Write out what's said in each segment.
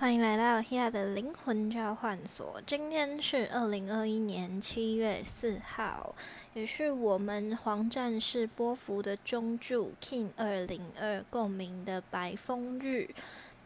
欢迎来到 Hia 的灵魂交换所。今天是二零二一年七月四号，也是我们黄战士波幅的中柱 King 二零二共鸣的白风日。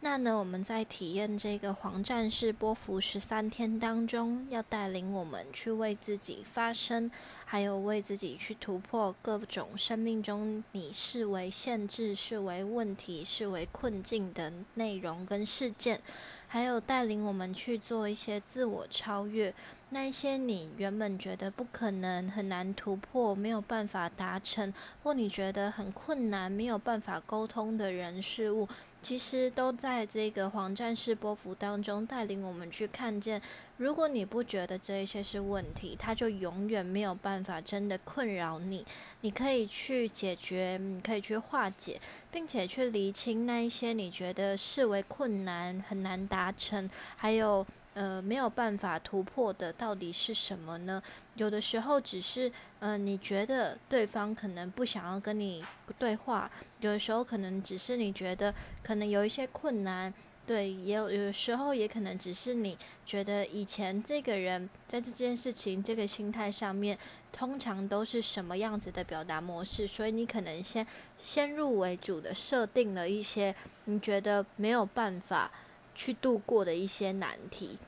那呢，我们在体验这个黄战士波幅十三天当中，要带领我们去为自己发声，还有为自己去突破各种生命中你视为限制、视为问题、视为困境的内容跟事件，还有带领我们去做一些自我超越，那一些你原本觉得不可能、很难突破、没有办法达成，或你觉得很困难、没有办法沟通的人事物。其实都在这个黄战士波幅当中带领我们去看见。如果你不觉得这一些是问题，它就永远没有办法真的困扰你。你可以去解决，你可以去化解，并且去厘清那一些你觉得视为困难、很难达成，还有。呃，没有办法突破的到底是什么呢？有的时候只是，呃，你觉得对方可能不想要跟你对话；有的时候可能只是你觉得可能有一些困难，对，也有有时候也可能只是你觉得以前这个人在这件事情、这个心态上面，通常都是什么样子的表达模式，所以你可能先先入为主的设定了一些你觉得没有办法。去度过的一些难题，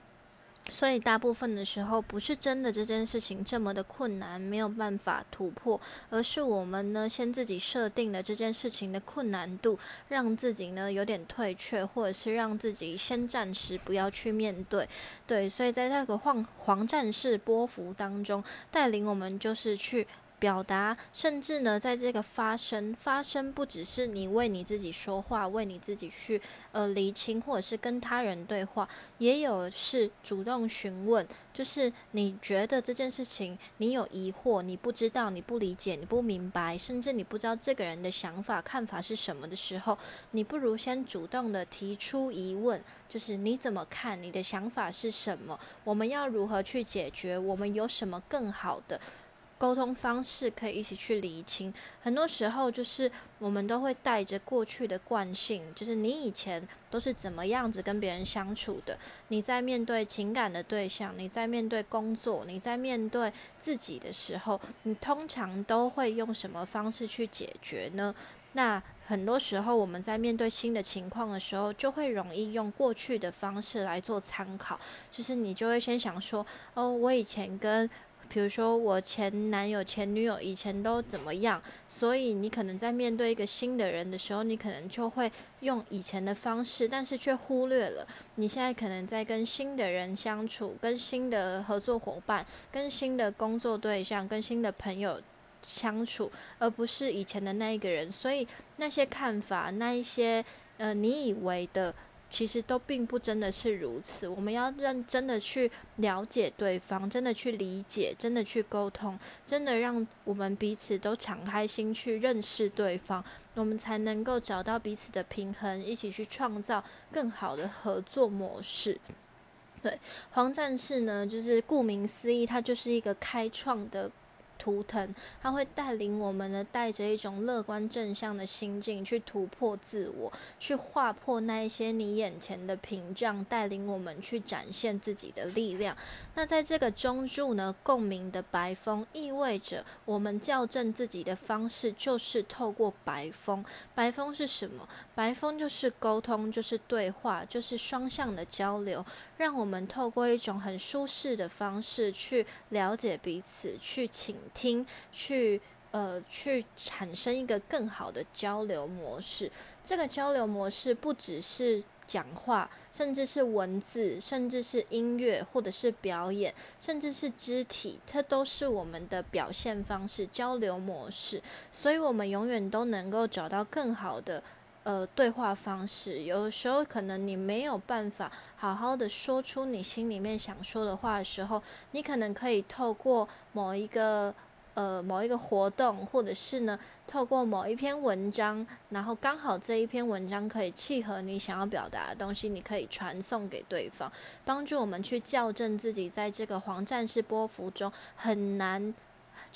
所以大部分的时候不是真的这件事情这么的困难，没有办法突破，而是我们呢先自己设定了这件事情的困难度，让自己呢有点退却，或者是让自己先暂时不要去面对。对，所以在那个黄黄战士波幅当中，带领我们就是去。表达，甚至呢，在这个发声，发声不只是你为你自己说话，为你自己去呃厘清，或者是跟他人对话，也有是主动询问，就是你觉得这件事情你有疑惑，你不知道，你不理解，你不明白，甚至你不知道这个人的想法看法是什么的时候，你不如先主动的提出疑问，就是你怎么看，你的想法是什么，我们要如何去解决，我们有什么更好的。沟通方式可以一起去理清，很多时候就是我们都会带着过去的惯性，就是你以前都是怎么样子跟别人相处的，你在面对情感的对象，你在面对工作，你在面对自己的时候，你通常都会用什么方式去解决呢？那很多时候我们在面对新的情况的时候，就会容易用过去的方式来做参考，就是你就会先想说，哦，我以前跟比如说，我前男友、前女友以前都怎么样？所以你可能在面对一个新的人的时候，你可能就会用以前的方式，但是却忽略了你现在可能在跟新的人相处、跟新的合作伙伴、跟新的工作对象、跟新的朋友相处，而不是以前的那一个人。所以那些看法、那一些呃，你以为的。其实都并不真的是如此。我们要认真的去了解对方，真的去理解，真的去沟通，真的让我们彼此都敞开心去认识对方，我们才能够找到彼此的平衡，一起去创造更好的合作模式。对，黄战士呢，就是顾名思义，它就是一个开创的。图腾，它会带领我们呢，带着一种乐观正向的心境去突破自我，去划破那一些你眼前的屏障，带领我们去展现自己的力量。那在这个中柱呢，共鸣的白风意味着我们校正自己的方式，就是透过白风。白风是什么？白风就是沟通，就是对话，就是双向的交流，让我们透过一种很舒适的方式去了解彼此，去倾听，去呃，去产生一个更好的交流模式。这个交流模式不只是讲话，甚至是文字，甚至是音乐，或者是表演，甚至是肢体，它都是我们的表现方式、交流模式。所以，我们永远都能够找到更好的呃对话方式。有的时候，可能你没有办法好好的说出你心里面想说的话的时候，你可能可以透过某一个。呃，某一个活动，或者是呢，透过某一篇文章，然后刚好这一篇文章可以契合你想要表达的东西，你可以传送给对方，帮助我们去校正自己在这个黄战士波幅中很难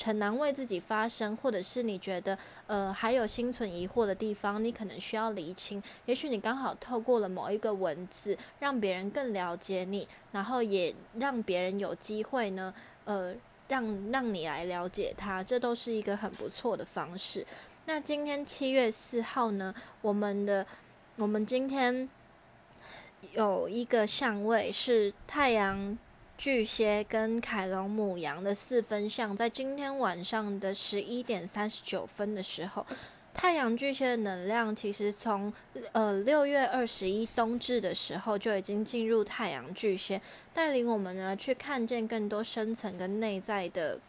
很难为自己发声，或者是你觉得呃还有心存疑惑的地方，你可能需要厘清。也许你刚好透过了某一个文字，让别人更了解你，然后也让别人有机会呢，呃，让让你来了解他，这都是一个很不错的方式。那今天七月四号呢，我们的我们今天有一个相位是太阳。巨蟹跟凯龙母羊的四分相，在今天晚上的十一点三十九分的时候，太阳巨蟹的能量其实从呃六月二十一冬至的时候就已经进入太阳巨蟹，带领我们呢去看见更多深层跟内在的。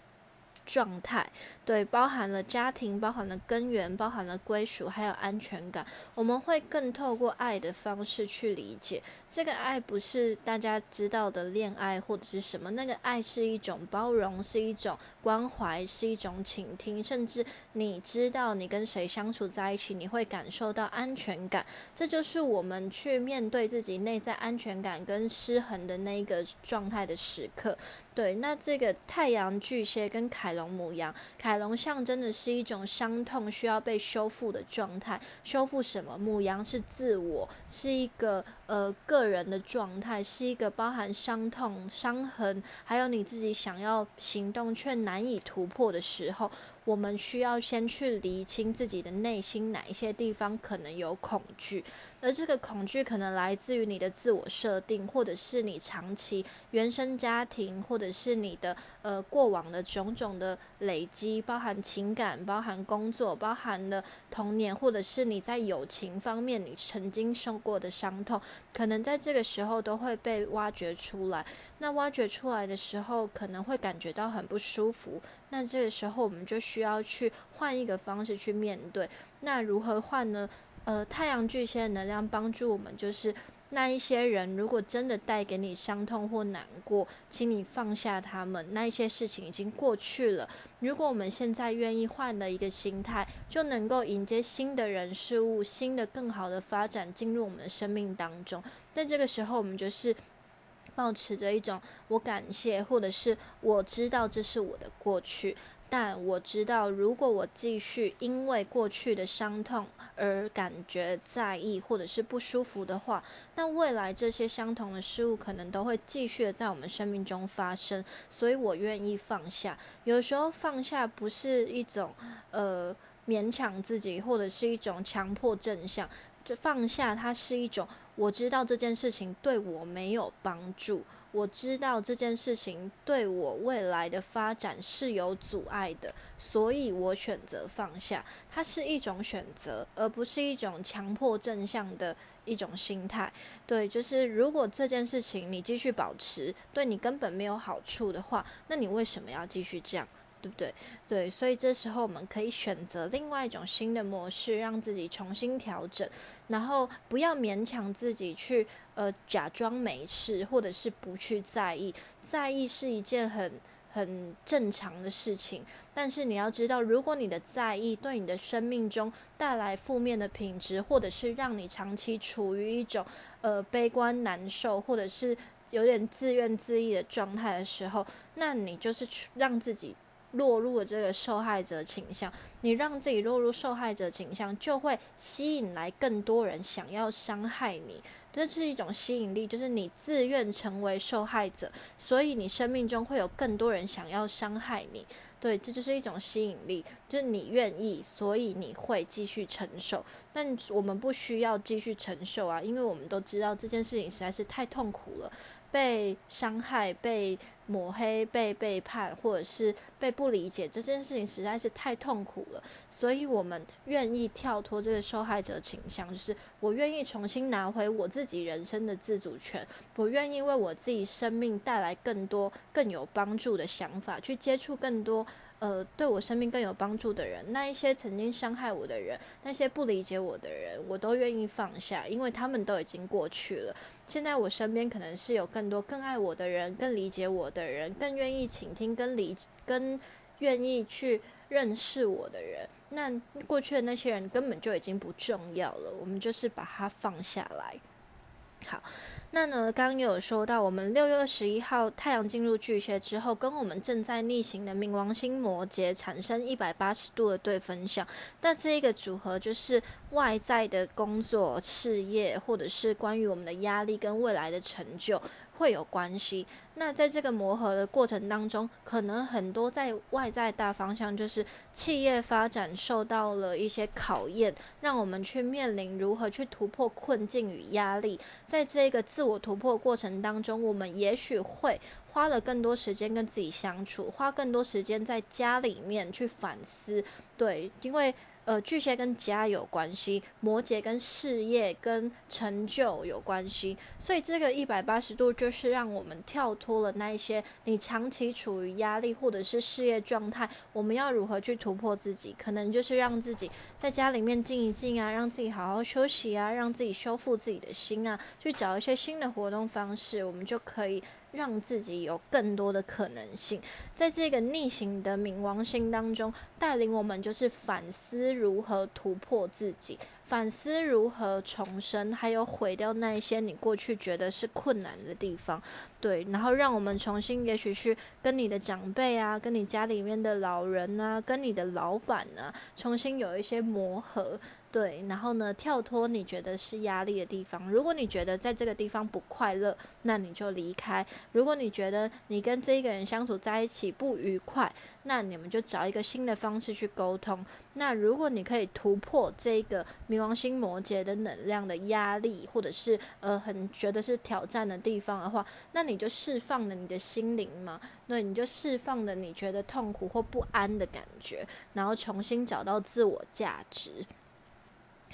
状态对，包含了家庭，包含了根源，包含了归属，还有安全感。我们会更透过爱的方式去理解这个爱，不是大家知道的恋爱或者是什么。那个爱是一种包容，是一种关怀，是一种倾听，甚至你知道你跟谁相处在一起，你会感受到安全感。这就是我们去面对自己内在安全感跟失衡的那个状态的时刻。对，那这个太阳巨蟹跟凯龙母羊，凯龙象征的是一种伤痛需要被修复的状态。修复什么？母羊是自我，是一个呃个人的状态，是一个包含伤痛、伤痕，还有你自己想要行动却难以突破的时候。我们需要先去厘清自己的内心哪一些地方可能有恐惧，而这个恐惧可能来自于你的自我设定，或者是你长期原生家庭，或者是你的呃过往的种种的累积，包含情感，包含工作，包含了童年，或者是你在友情方面你曾经受过的伤痛，可能在这个时候都会被挖掘出来。那挖掘出来的时候，可能会感觉到很不舒服。那这个时候，我们就需要去换一个方式去面对。那如何换呢？呃，太阳巨蟹的能量帮助我们，就是那一些人，如果真的带给你伤痛或难过，请你放下他们。那一些事情已经过去了。如果我们现在愿意换了一个心态，就能够迎接新的人事物、新的更好的发展进入我们的生命当中。在这个时候，我们就是。保持着一种我感谢，或者是我知道这是我的过去，但我知道如果我继续因为过去的伤痛而感觉在意或者是不舒服的话，那未来这些相同的事物可能都会继续在我们生命中发生。所以我愿意放下。有时候放下不是一种呃勉强自己，或者是一种强迫正向。这放下，它是一种。我知道这件事情对我没有帮助，我知道这件事情对我未来的发展是有阻碍的，所以我选择放下。它是一种选择，而不是一种强迫正向的一种心态。对，就是如果这件事情你继续保持，对你根本没有好处的话，那你为什么要继续这样？对不对？对，所以这时候我们可以选择另外一种新的模式，让自己重新调整，然后不要勉强自己去呃假装没事，或者是不去在意。在意是一件很很正常的事情，但是你要知道，如果你的在意对你的生命中带来负面的品质，或者是让你长期处于一种呃悲观难受，或者是有点自怨自艾的状态的时候，那你就是让自己。落入了这个受害者倾向，你让自己落入受害者倾向，就会吸引来更多人想要伤害你。这是一种吸引力，就是你自愿成为受害者，所以你生命中会有更多人想要伤害你。对，这就是一种吸引力，就是你愿意，所以你会继续承受。但我们不需要继续承受啊，因为我们都知道这件事情实在是太痛苦了，被伤害，被。抹黑、被背叛，或者是被不理解，这件事情实在是太痛苦了。所以，我们愿意跳脱这个受害者倾向，就是我愿意重新拿回我自己人生的自主权，我愿意为我自己生命带来更多、更有帮助的想法，去接触更多。呃，对我生命更有帮助的人，那一些曾经伤害我的人，那些不理解我的人，我都愿意放下，因为他们都已经过去了。现在我身边可能是有更多更爱我的人，更理解我的人，更愿意倾听、跟理、跟愿意去认识我的人。那过去的那些人根本就已经不重要了，我们就是把它放下来。好。那呢，刚刚有说到，我们六月二十一号太阳进入巨蟹之后，跟我们正在逆行的冥王星摩羯产生一百八十度的对分相。那这一个组合就是外在的工作、事业，或者是关于我们的压力跟未来的成就。会有关系。那在这个磨合的过程当中，可能很多在外在大方向，就是企业发展受到了一些考验，让我们去面临如何去突破困境与压力。在这个自自我突破过程当中，我们也许会花了更多时间跟自己相处，花更多时间在家里面去反思。对，因为。呃，巨蟹跟家有关系，摩羯跟事业跟成就有关系，所以这个一百八十度就是让我们跳脱了那一些你长期处于压力或者是事业状态，我们要如何去突破自己？可能就是让自己在家里面静一静啊，让自己好好休息啊，让自己修复自己的心啊，去找一些新的活动方式，我们就可以。让自己有更多的可能性，在这个逆行的冥王星当中，带领我们就是反思如何突破自己，反思如何重生，还有毁掉那一些你过去觉得是困难的地方，对，然后让我们重新，也许去跟你的长辈啊，跟你家里面的老人啊，跟你的老板啊，重新有一些磨合。对，然后呢，跳脱你觉得是压力的地方。如果你觉得在这个地方不快乐，那你就离开；如果你觉得你跟这一个人相处在一起不愉快，那你们就找一个新的方式去沟通。那如果你可以突破这个冥王星摩羯的能量的压力，或者是呃很觉得是挑战的地方的话，那你就释放了你的心灵嘛，对，你就释放了你觉得痛苦或不安的感觉，然后重新找到自我价值。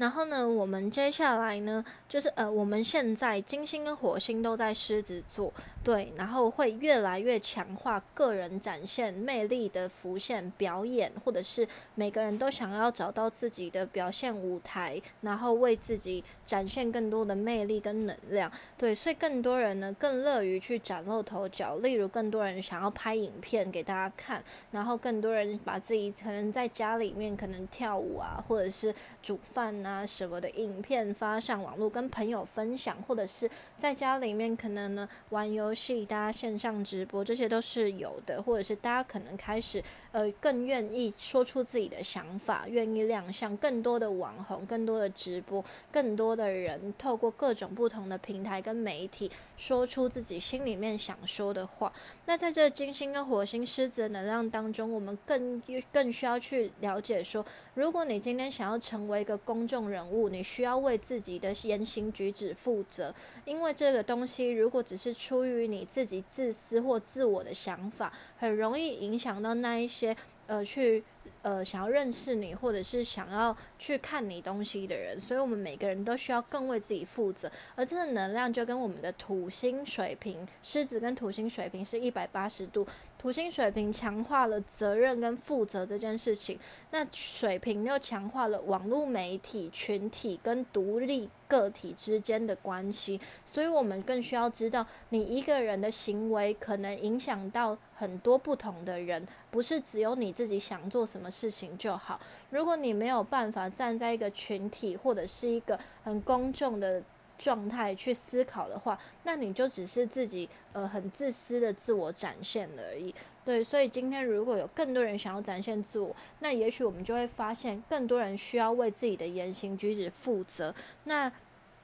然后呢，我们接下来呢，就是呃，我们现在金星跟火星都在狮子座。对，然后会越来越强化个人展现魅力的浮现表演，或者是每个人都想要找到自己的表现舞台，然后为自己展现更多的魅力跟能量。对，所以更多人呢更乐于去崭露头角，例如更多人想要拍影片给大家看，然后更多人把自己可能在家里面可能跳舞啊，或者是煮饭啊啊什么的影片发上网络跟朋友分享，或者是在家里面可能呢玩。游戏，大家线上直播，这些都是有的，或者是大家可能开始呃更愿意说出自己的想法，愿意亮相更多的网红，更多的直播，更多的人透过各种不同的平台跟媒体说出自己心里面想说的话。那在这金星跟火星狮子的能量当中，我们更更需要去了解说，如果你今天想要成为一个公众人物，你需要为自己的言行举止负责，因为这个东西如果只是出于你自己自私或自我的想法，很容易影响到那一些呃去呃想要认识你或者是想要去看你东西的人。所以，我们每个人都需要更为自己负责。而这个能量就跟我们的土星水平，狮子跟土星水平是一百八十度。土星水平强化了责任跟负责这件事情，那水平又强化了网络媒体群体跟独立个体之间的关系，所以我们更需要知道，你一个人的行为可能影响到很多不同的人，不是只有你自己想做什么事情就好。如果你没有办法站在一个群体或者是一个很公众的。状态去思考的话，那你就只是自己呃很自私的自我展现而已。对，所以今天如果有更多人想要展现自我，那也许我们就会发现更多人需要为自己的言行举止负责。那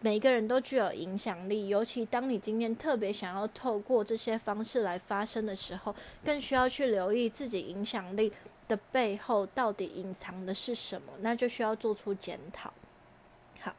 每个人都具有影响力，尤其当你今天特别想要透过这些方式来发声的时候，更需要去留意自己影响力的背后到底隐藏的是什么，那就需要做出检讨。好。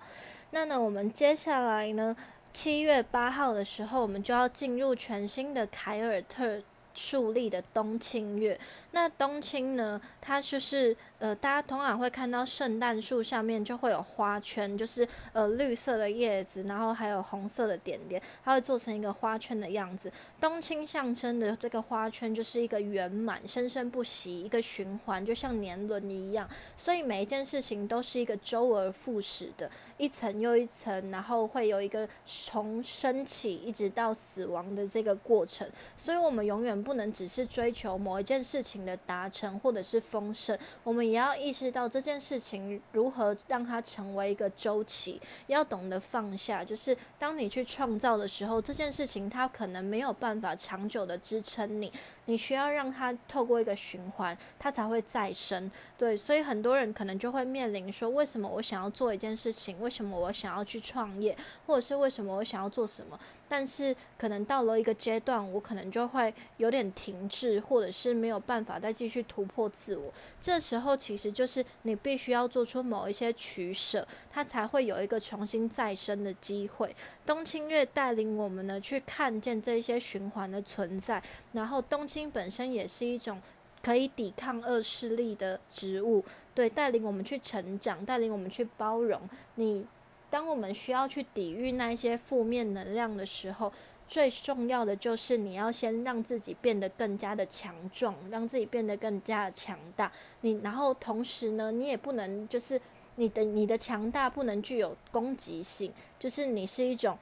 那呢，我们接下来呢，七月八号的时候，我们就要进入全新的凯尔特树立的冬青月。那冬青呢，它就是呃，大家通常会看到圣诞树上面就会有花圈，就是呃绿色的叶子，然后还有红色的点点，它会做成一个花圈的样子。冬青象征的这个花圈就是一个圆满、生生不息、一个循环，就像年轮一样。所以每一件事情都是一个周而复始的，一层又一层，然后会有一个从升起一直到死亡的这个过程。所以我们永远不。能只是追求某一件事情的达成或者是丰盛，我们也要意识到这件事情如何让它成为一个周期，要懂得放下。就是当你去创造的时候，这件事情它可能没有办法长久的支撑你，你需要让它透过一个循环，它才会再生。对，所以很多人可能就会面临说，为什么我想要做一件事情？为什么我想要去创业？或者是为什么我想要做什么？但是可能到了一个阶段，我可能就会有点停滞，或者是没有办法再继续突破自我。这时候其实就是你必须要做出某一些取舍，它才会有一个重新再生的机会。冬青月带领我们呢去看见这些循环的存在，然后冬青本身也是一种可以抵抗恶势力的植物，对，带领我们去成长，带领我们去包容你。当我们需要去抵御那些负面能量的时候，最重要的就是你要先让自己变得更加的强壮，让自己变得更加的强大。你然后同时呢，你也不能就是你的你的强大不能具有攻击性，就是你是一种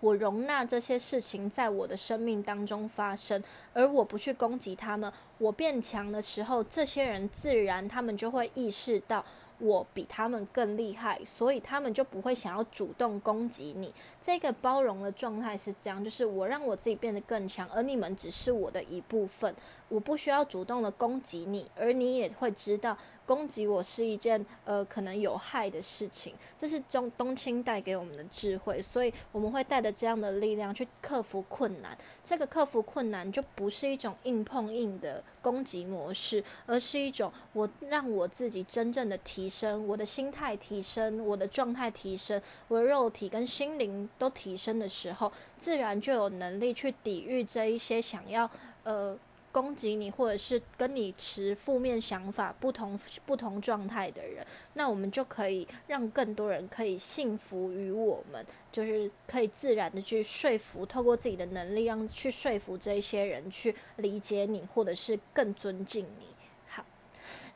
我容纳这些事情在我的生命当中发生，而我不去攻击他们。我变强的时候，这些人自然他们就会意识到。我比他们更厉害，所以他们就不会想要主动攻击你。这个包容的状态是这样，就是我让我自己变得更强，而你们只是我的一部分，我不需要主动的攻击你，而你也会知道。攻击我是一件呃可能有害的事情，这是中冬青带给我们的智慧，所以我们会带着这样的力量去克服困难。这个克服困难就不是一种硬碰硬的攻击模式，而是一种我让我自己真正的提升，我的心态提升，我的状态提升，我的肉体跟心灵都提升的时候，自然就有能力去抵御这一些想要呃。攻击你，或者是跟你持负面想法、不同不同状态的人，那我们就可以让更多人可以信服于我们，就是可以自然的去说服，透过自己的能力，让去说服这一些人去理解你，或者是更尊敬你。好，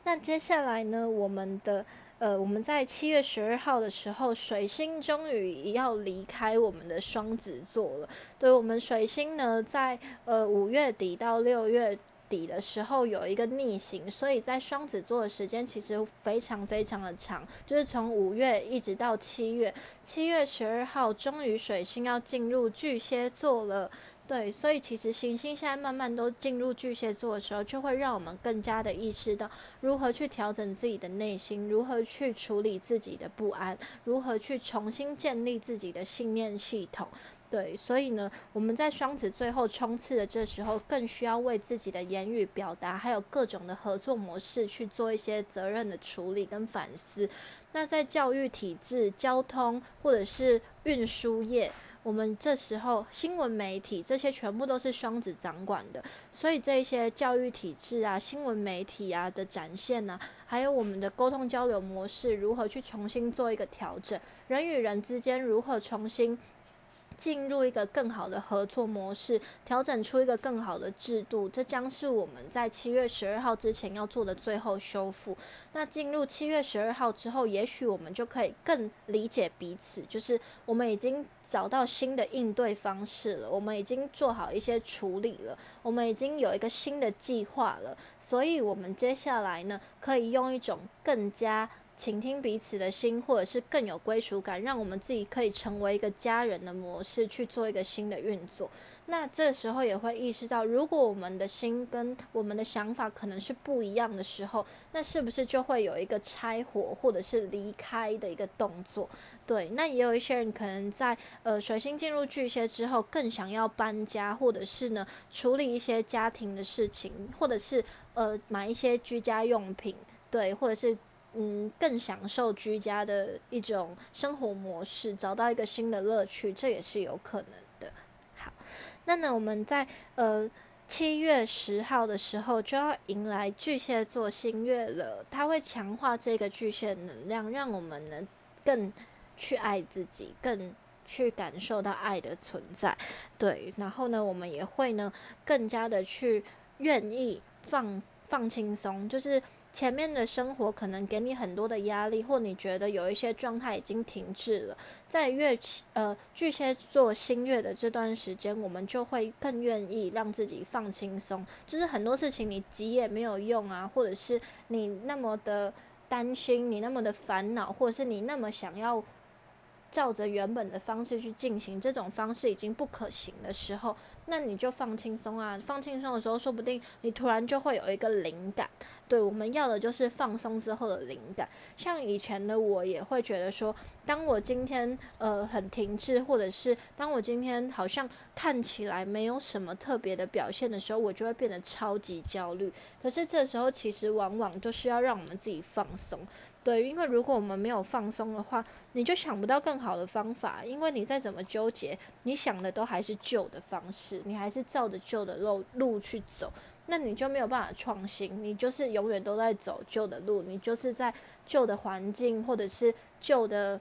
那接下来呢，我们的。呃，我们在七月十二号的时候，水星终于要离开我们的双子座了。对我们水星呢，在呃五月底到六月底的时候有一个逆行，所以在双子座的时间其实非常非常的长，就是从五月一直到七月。七月十二号，终于水星要进入巨蟹座了。对，所以其实行星现在慢慢都进入巨蟹座的时候，就会让我们更加的意识到如何去调整自己的内心，如何去处理自己的不安，如何去重新建立自己的信念系统。对，所以呢，我们在双子最后冲刺的这时候，更需要为自己的言语表达，还有各种的合作模式去做一些责任的处理跟反思。那在教育体制、交通或者是运输业。我们这时候新闻媒体这些全部都是双子掌管的，所以这一些教育体制啊、新闻媒体啊的展现呢，还有我们的沟通交流模式如何去重新做一个调整，人与人之间如何重新。进入一个更好的合作模式，调整出一个更好的制度，这将是我们在七月十二号之前要做的最后修复。那进入七月十二号之后，也许我们就可以更理解彼此，就是我们已经找到新的应对方式了，我们已经做好一些处理了，我们已经有一个新的计划了，所以我们接下来呢，可以用一种更加。倾听彼此的心，或者是更有归属感，让我们自己可以成为一个家人的模式去做一个新的运作。那这时候也会意识到，如果我们的心跟我们的想法可能是不一样的时候，那是不是就会有一个拆伙或者是离开的一个动作？对，那也有一些人可能在呃水星进入巨蟹之后，更想要搬家，或者是呢处理一些家庭的事情，或者是呃买一些居家用品，对，或者是。嗯，更享受居家的一种生活模式，找到一个新的乐趣，这也是有可能的。好，那呢，我们在呃七月十号的时候就要迎来巨蟹座新月了，它会强化这个巨蟹能量，让我们呢更去爱自己，更去感受到爱的存在。对，然后呢，我们也会呢更加的去愿意放放轻松，就是。前面的生活可能给你很多的压力，或你觉得有一些状态已经停滞了，在月呃巨蟹座新月的这段时间，我们就会更愿意让自己放轻松，就是很多事情你急也没有用啊，或者是你那么的担心，你那么的烦恼，或者是你那么想要。照着原本的方式去进行，这种方式已经不可行的时候，那你就放轻松啊！放轻松的时候，说不定你突然就会有一个灵感。对，我们要的就是放松之后的灵感。像以前的我也会觉得说，当我今天呃很停滞，或者是当我今天好像看起来没有什么特别的表现的时候，我就会变得超级焦虑。可是这时候其实往往都是要让我们自己放松。对，因为如果我们没有放松的话，你就想不到更好的方法。因为你再怎么纠结，你想的都还是旧的方式，你还是照着旧的路路去走，那你就没有办法创新，你就是永远都在走旧的路，你就是在旧的环境或者是旧的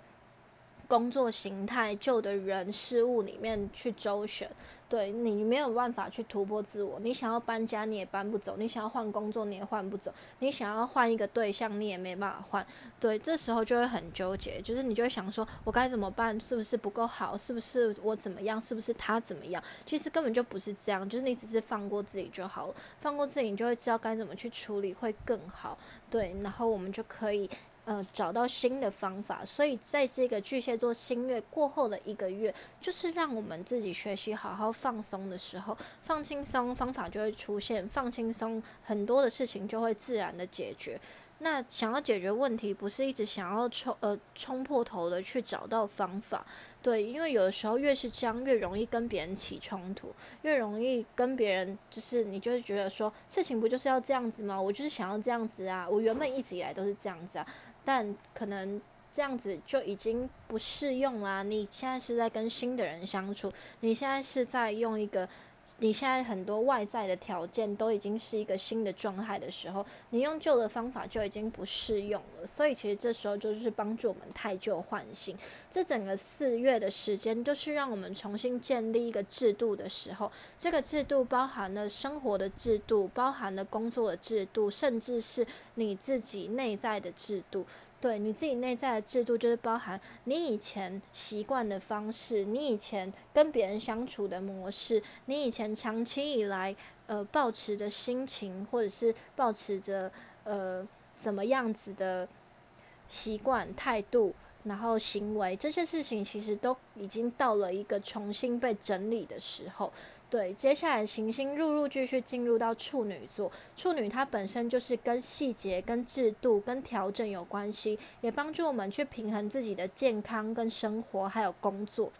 工作形态、旧的人事物里面去周旋。对你没有办法去突破自我，你想要搬家你也搬不走，你想要换工作你也换不走，你想要换一个对象你也没办法换。对，这时候就会很纠结，就是你就会想说，我该怎么办？是不是不够好？是不是我怎么样？是不是他怎么样？其实根本就不是这样，就是你只是放过自己就好了，放过自己，你就会知道该怎么去处理会更好。对，然后我们就可以。呃，找到新的方法，所以在这个巨蟹座新月过后的一个月，就是让我们自己学习好好放松的时候，放轻松，方法就会出现，放轻松，很多的事情就会自然的解决。那想要解决问题，不是一直想要冲呃冲破头的去找到方法，对，因为有的时候越是这样，越容易跟别人起冲突，越容易跟别人就是你就会觉得说，事情不就是要这样子吗？我就是想要这样子啊，我原本一直以来都是这样子啊。但可能这样子就已经不适用啦。你现在是在跟新的人相处，你现在是在用一个，你现在很多外在的条件都已经是一个新的状态的时候，你用旧的方法就已经不适用了。所以其实这时候就是帮助我们太旧换新。这整个四月的时间都是让我们重新建立一个制度的时候。这个制度包含了生活的制度，包含了工作的制度，甚至是。你自己内在的制度，对你自己内在的制度，就是包含你以前习惯的方式，你以前跟别人相处的模式，你以前长期以来呃保持着心情，或者是保持着呃怎么样子的习惯态度，然后行为这些事情，其实都已经到了一个重新被整理的时候。对，接下来行星陆陆续续进入到处女座，处女它本身就是跟细节、跟制度、跟调整有关系，也帮助我们去平衡自己的健康、跟生活还有工作。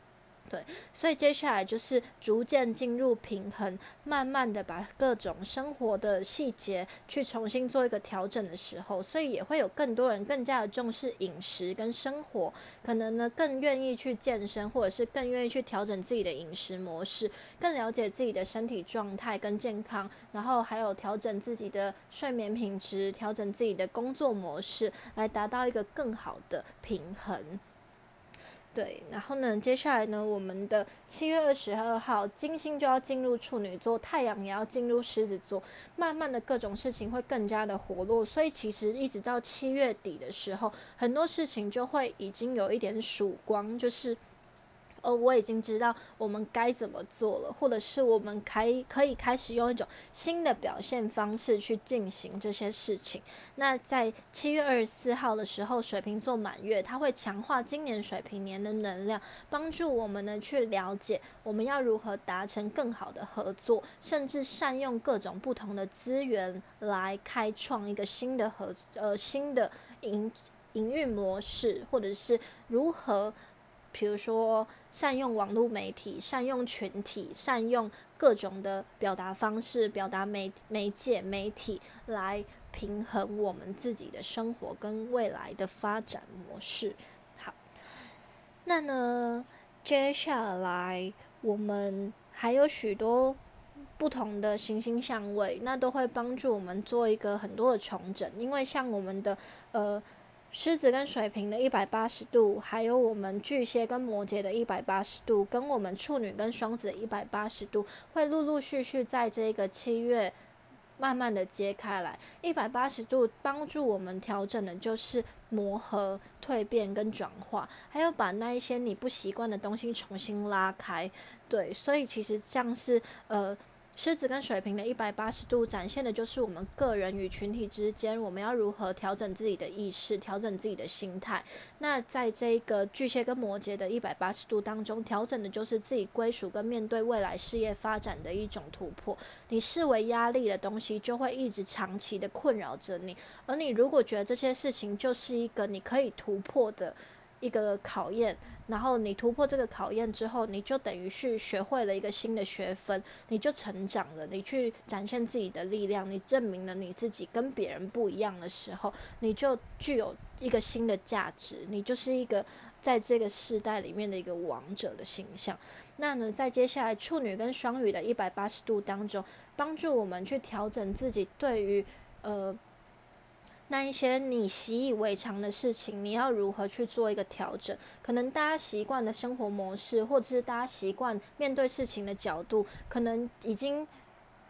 对，所以接下来就是逐渐进入平衡，慢慢的把各种生活的细节去重新做一个调整的时候，所以也会有更多人更加的重视饮食跟生活，可能呢更愿意去健身，或者是更愿意去调整自己的饮食模式，更了解自己的身体状态跟健康，然后还有调整自己的睡眠品质，调整自己的工作模式，来达到一个更好的平衡。对，然后呢，接下来呢，我们的七月二十二号，金星就要进入处女座，太阳也要进入狮子座，慢慢的各种事情会更加的活络，所以其实一直到七月底的时候，很多事情就会已经有一点曙光，就是。呃，我已经知道我们该怎么做了，或者是我们开可以开始用一种新的表现方式去进行这些事情。那在七月二十四号的时候，水瓶座满月，它会强化今年水瓶年的能量，帮助我们呢去了解我们要如何达成更好的合作，甚至善用各种不同的资源来开创一个新的合呃新的营营运模式，或者是如何。比如说，善用网络媒体，善用群体，善用各种的表达方式、表达媒媒介、媒体来平衡我们自己的生活跟未来的发展模式。好，那呢，接下来我们还有许多不同的行星相位，那都会帮助我们做一个很多的重整，因为像我们的呃。狮子跟水瓶的一百八十度，还有我们巨蟹跟摩羯的一百八十度，跟我们处女跟双子的一百八十度，会陆陆续续在这个七月慢慢的揭开来。一百八十度帮助我们调整的就是磨合、蜕变跟转化，还有把那一些你不习惯的东西重新拉开。对，所以其实像是呃。狮子跟水瓶的一百八十度展现的就是我们个人与群体之间，我们要如何调整自己的意识，调整自己的心态。那在这个巨蟹跟摩羯的一百八十度当中，调整的就是自己归属跟面对未来事业发展的一种突破。你视为压力的东西，就会一直长期的困扰着你。而你如果觉得这些事情就是一个你可以突破的一个考验。然后你突破这个考验之后，你就等于去学会了一个新的学分，你就成长了，你去展现自己的力量，你证明了你自己跟别人不一样的时候，你就具有一个新的价值，你就是一个在这个时代里面的一个王者的形象。那呢，在接下来处女跟双鱼的一百八十度当中，帮助我们去调整自己对于呃。那一些你习以为常的事情，你要如何去做一个调整？可能大家习惯的生活模式，或者是大家习惯面对事情的角度，可能已经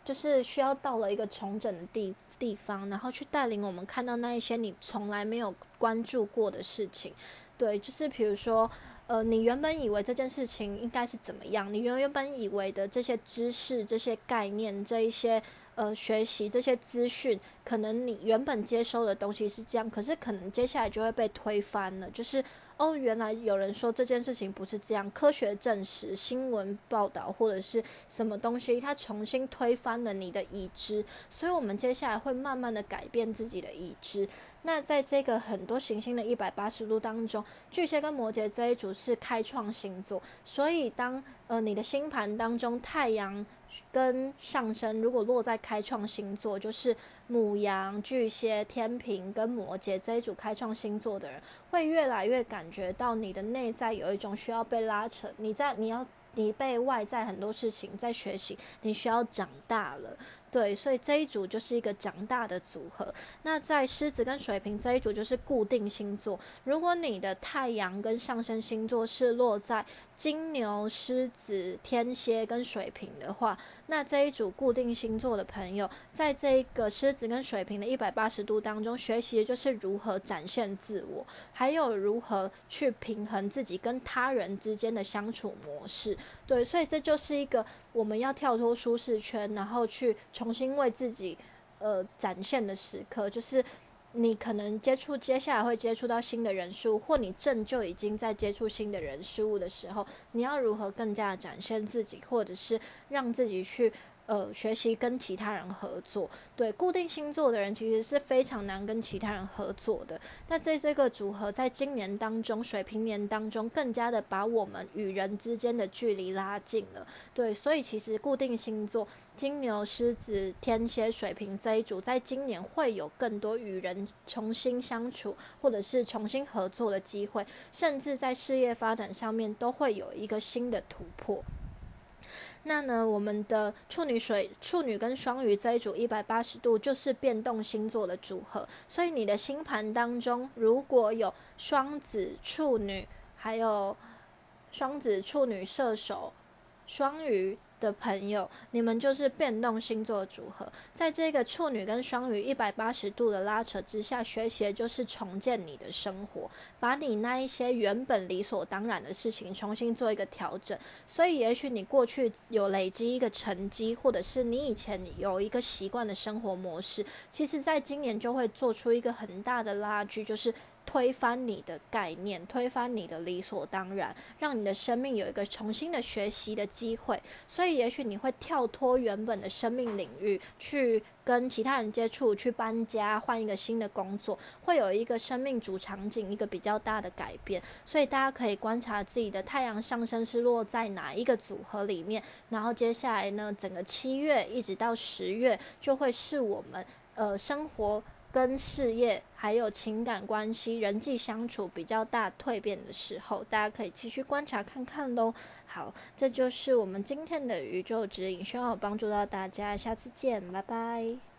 就是需要到了一个重整的地地方，然后去带领我们看到那一些你从来没有关注过的事情。对，就是比如说，呃，你原本以为这件事情应该是怎么样，你原原本以为的这些知识、这些概念、这一些。呃，学习这些资讯，可能你原本接收的东西是这样，可是可能接下来就会被推翻了。就是哦，原来有人说这件事情不是这样，科学证实，新闻报道或者是什么东西，它重新推翻了你的已知。所以，我们接下来会慢慢的改变自己的已知。那在这个很多行星的一百八十度当中，巨蟹跟摩羯这一组是开创星座，所以当呃你的星盘当中太阳。跟上升如果落在开创星座，就是母羊、巨蟹、天平跟摩羯这一组开创星座的人，会越来越感觉到你的内在有一种需要被拉扯，你在你要你被外在很多事情在学习，你需要长大了。对，所以这一组就是一个长大的组合。那在狮子跟水瓶这一组就是固定星座。如果你的太阳跟上升星座是落在金牛、狮子、天蝎跟水瓶的话，那这一组固定星座的朋友，在这一个狮子跟水瓶的一百八十度当中，学习的就是如何展现自我，还有如何去平衡自己跟他人之间的相处模式。对，所以这就是一个我们要跳脱舒适圈，然后去重新为自己呃展现的时刻，就是。你可能接触接下来会接触到新的人事物，或你正就已经在接触新的人事物的时候，你要如何更加展现自己，或者是让自己去。呃，学习跟其他人合作，对固定星座的人其实是非常难跟其他人合作的。那在这个组合，在今年当中，水平年当中，更加的把我们与人之间的距离拉近了。对，所以其实固定星座金牛、狮子、天蝎、水瓶这一组，在今年会有更多与人重新相处，或者是重新合作的机会，甚至在事业发展上面都会有一个新的突破。那呢，我们的处女水、处女跟双鱼这一组一百八十度就是变动星座的组合，所以你的星盘当中如果有双子、处女，还有双子、处女、射手、双鱼。的朋友，你们就是变动星座组合，在这个处女跟双鱼一百八十度的拉扯之下，学习就是重建你的生活，把你那一些原本理所当然的事情重新做一个调整。所以，也许你过去有累积一个成绩，或者是你以前有一个习惯的生活模式，其实在今年就会做出一个很大的拉锯，就是。推翻你的概念，推翻你的理所当然，让你的生命有一个重新的学习的机会。所以，也许你会跳脱原本的生命领域，去跟其他人接触，去搬家，换一个新的工作，会有一个生命主场景一个比较大的改变。所以，大家可以观察自己的太阳上升是落在哪一个组合里面。然后，接下来呢，整个七月一直到十月，就会是我们呃生活。跟事业还有情感关系、人际相处比较大蜕变的时候，大家可以继续观察看看喽。好，这就是我们今天的宇宙指引，希望有帮助到大家，下次见，拜拜。